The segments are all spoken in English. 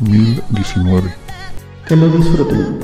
1019. Que lo disfruten.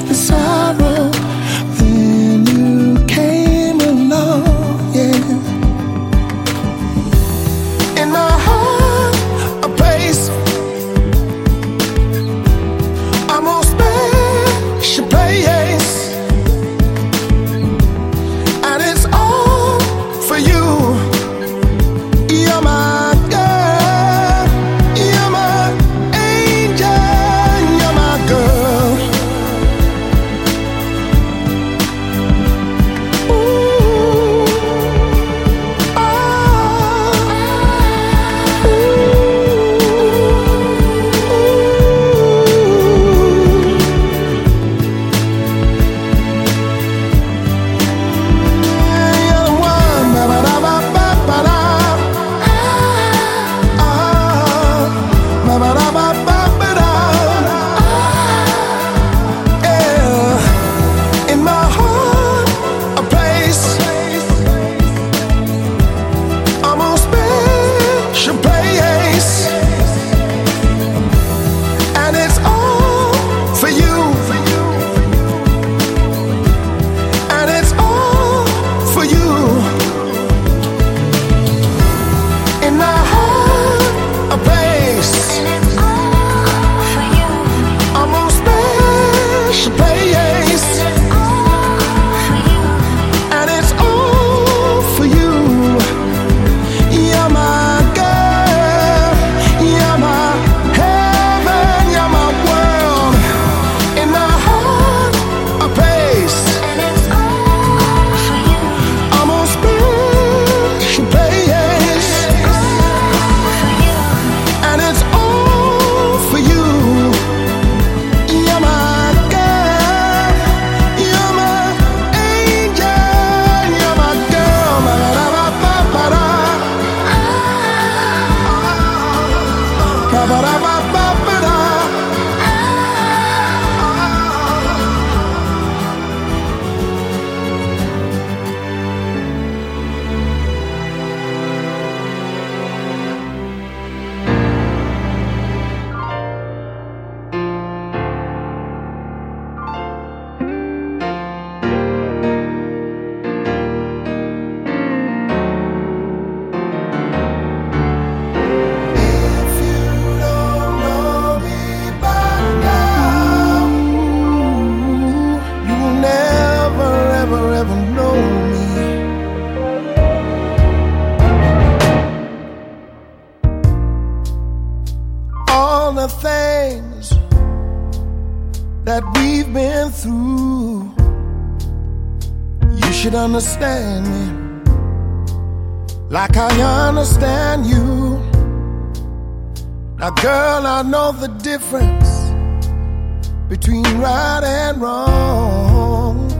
Hard to should understand me like I understand you. Now, girl, I know the difference between right and wrong.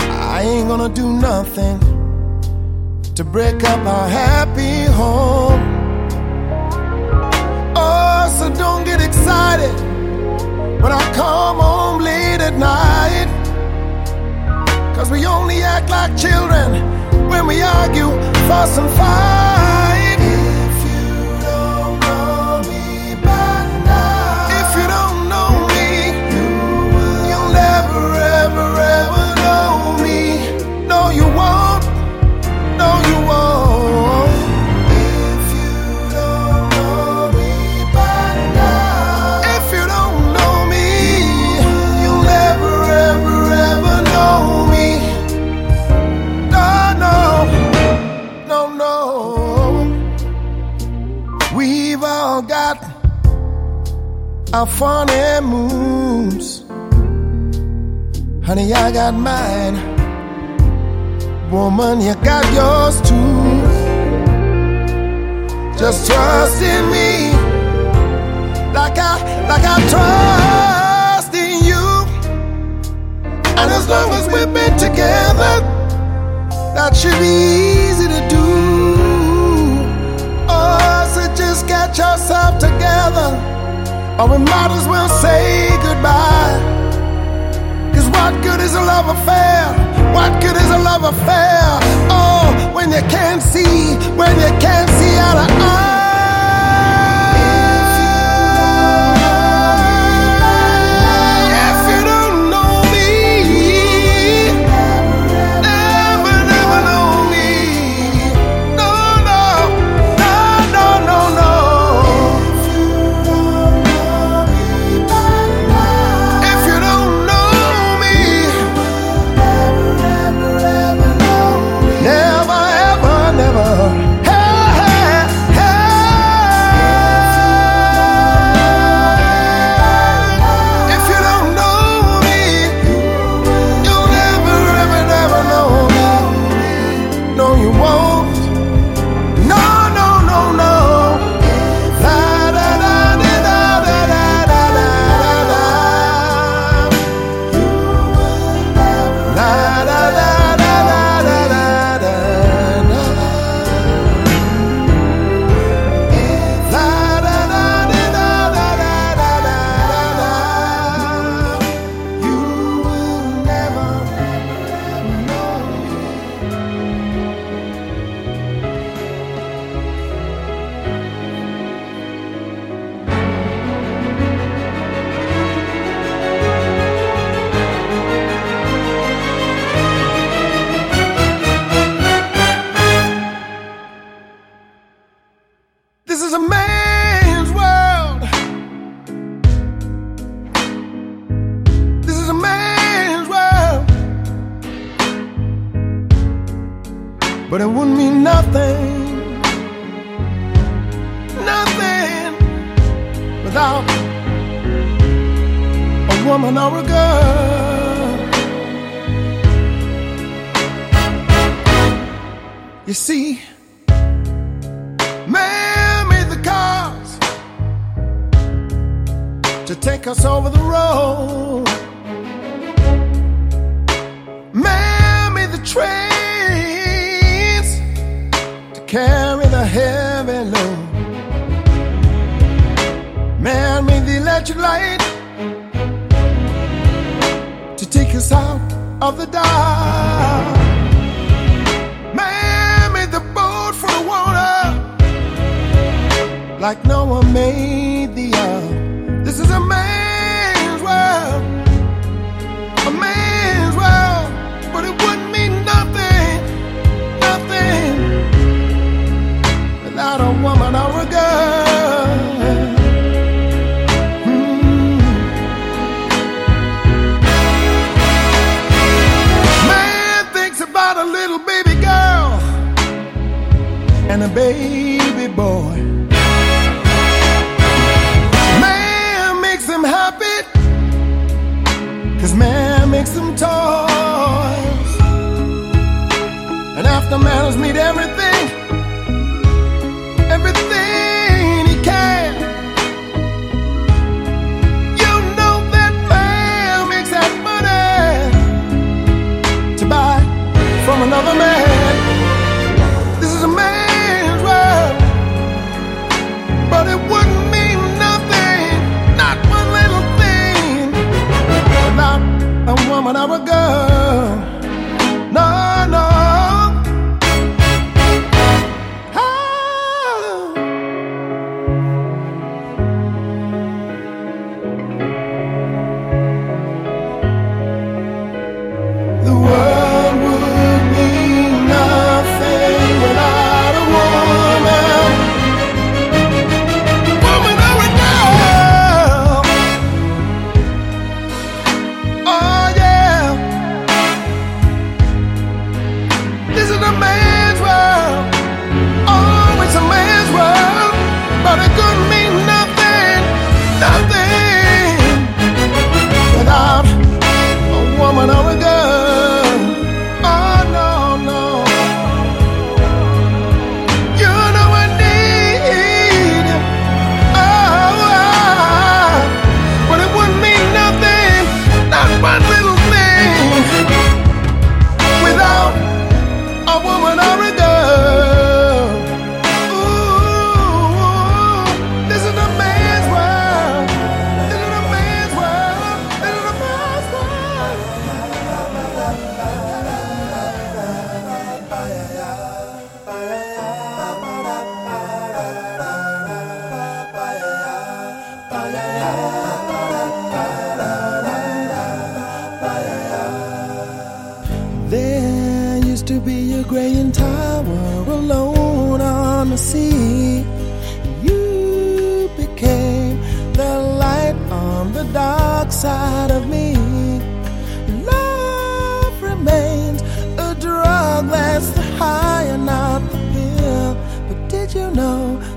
I ain't gonna do nothing to break up our happy home. Oh, so don't get excited when I come home late at night. Cause we only act like children when we argue, fuss, and fight. Got mine. Woman, you got yours too. Just trust in me, like I, like I trust in you. And as long as we've been together, that should be easy to do. Oh, so just get yourself together, or we might as well say goodbye. What good is a love affair? What good is a love affair? Oh, when you can't see, when you can't see out of carry the heavy load. Man made the electric light to take us out of the dark. Man made the boat for the water like Noah made the ark. away.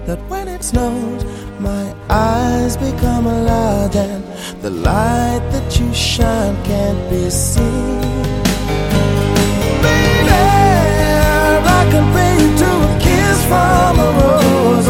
that when it snows, my eyes become alive, and the light that you shine can't be seen. Baby, I can bring you to a kiss from a rose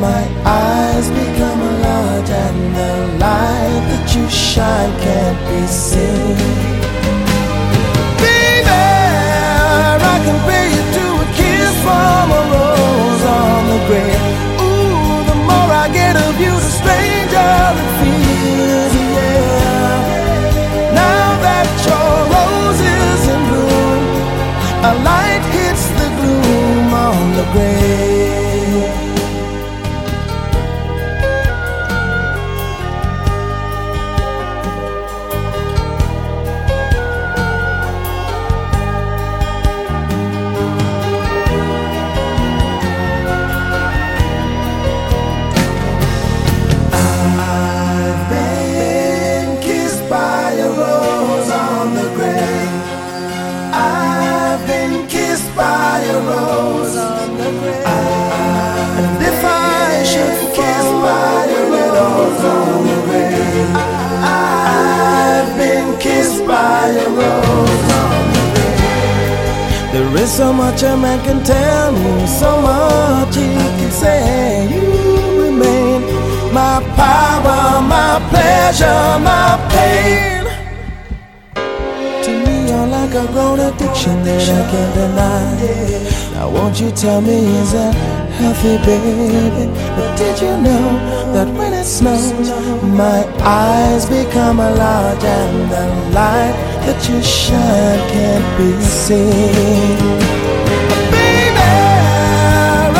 my eyes become large and the light that you shine can't be seen. I you to a kiss from a rose on the grave. Ooh, the more I get of you, the stranger it feels. Yeah. Now that your rose is in bloom, a light hits the gloom on the grave. measure my pain. To me, you're like a grown addiction that I can't deny. Now, won't you tell me, is that healthy, baby? But did you know that when it snows, my eyes become large and the light that you shine can't be seen? Baby,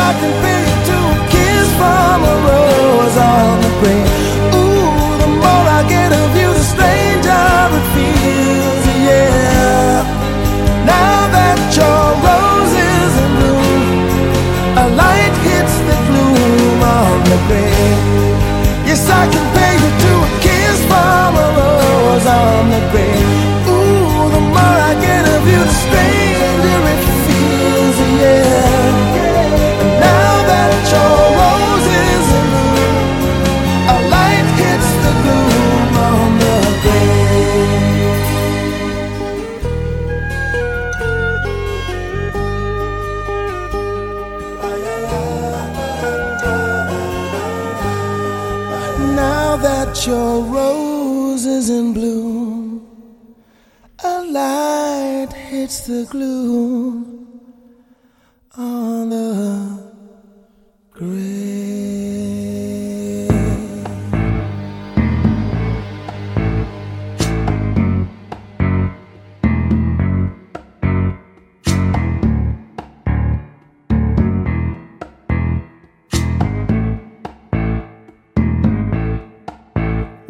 I can feel you two kiss from a rose on the grave. Yes, I can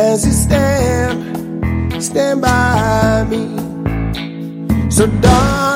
as you stand, stand by me. So, darling,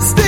Stay.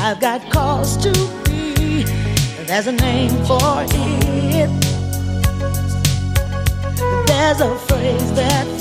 I've got cause to be. There's a name for it. There's a phrase that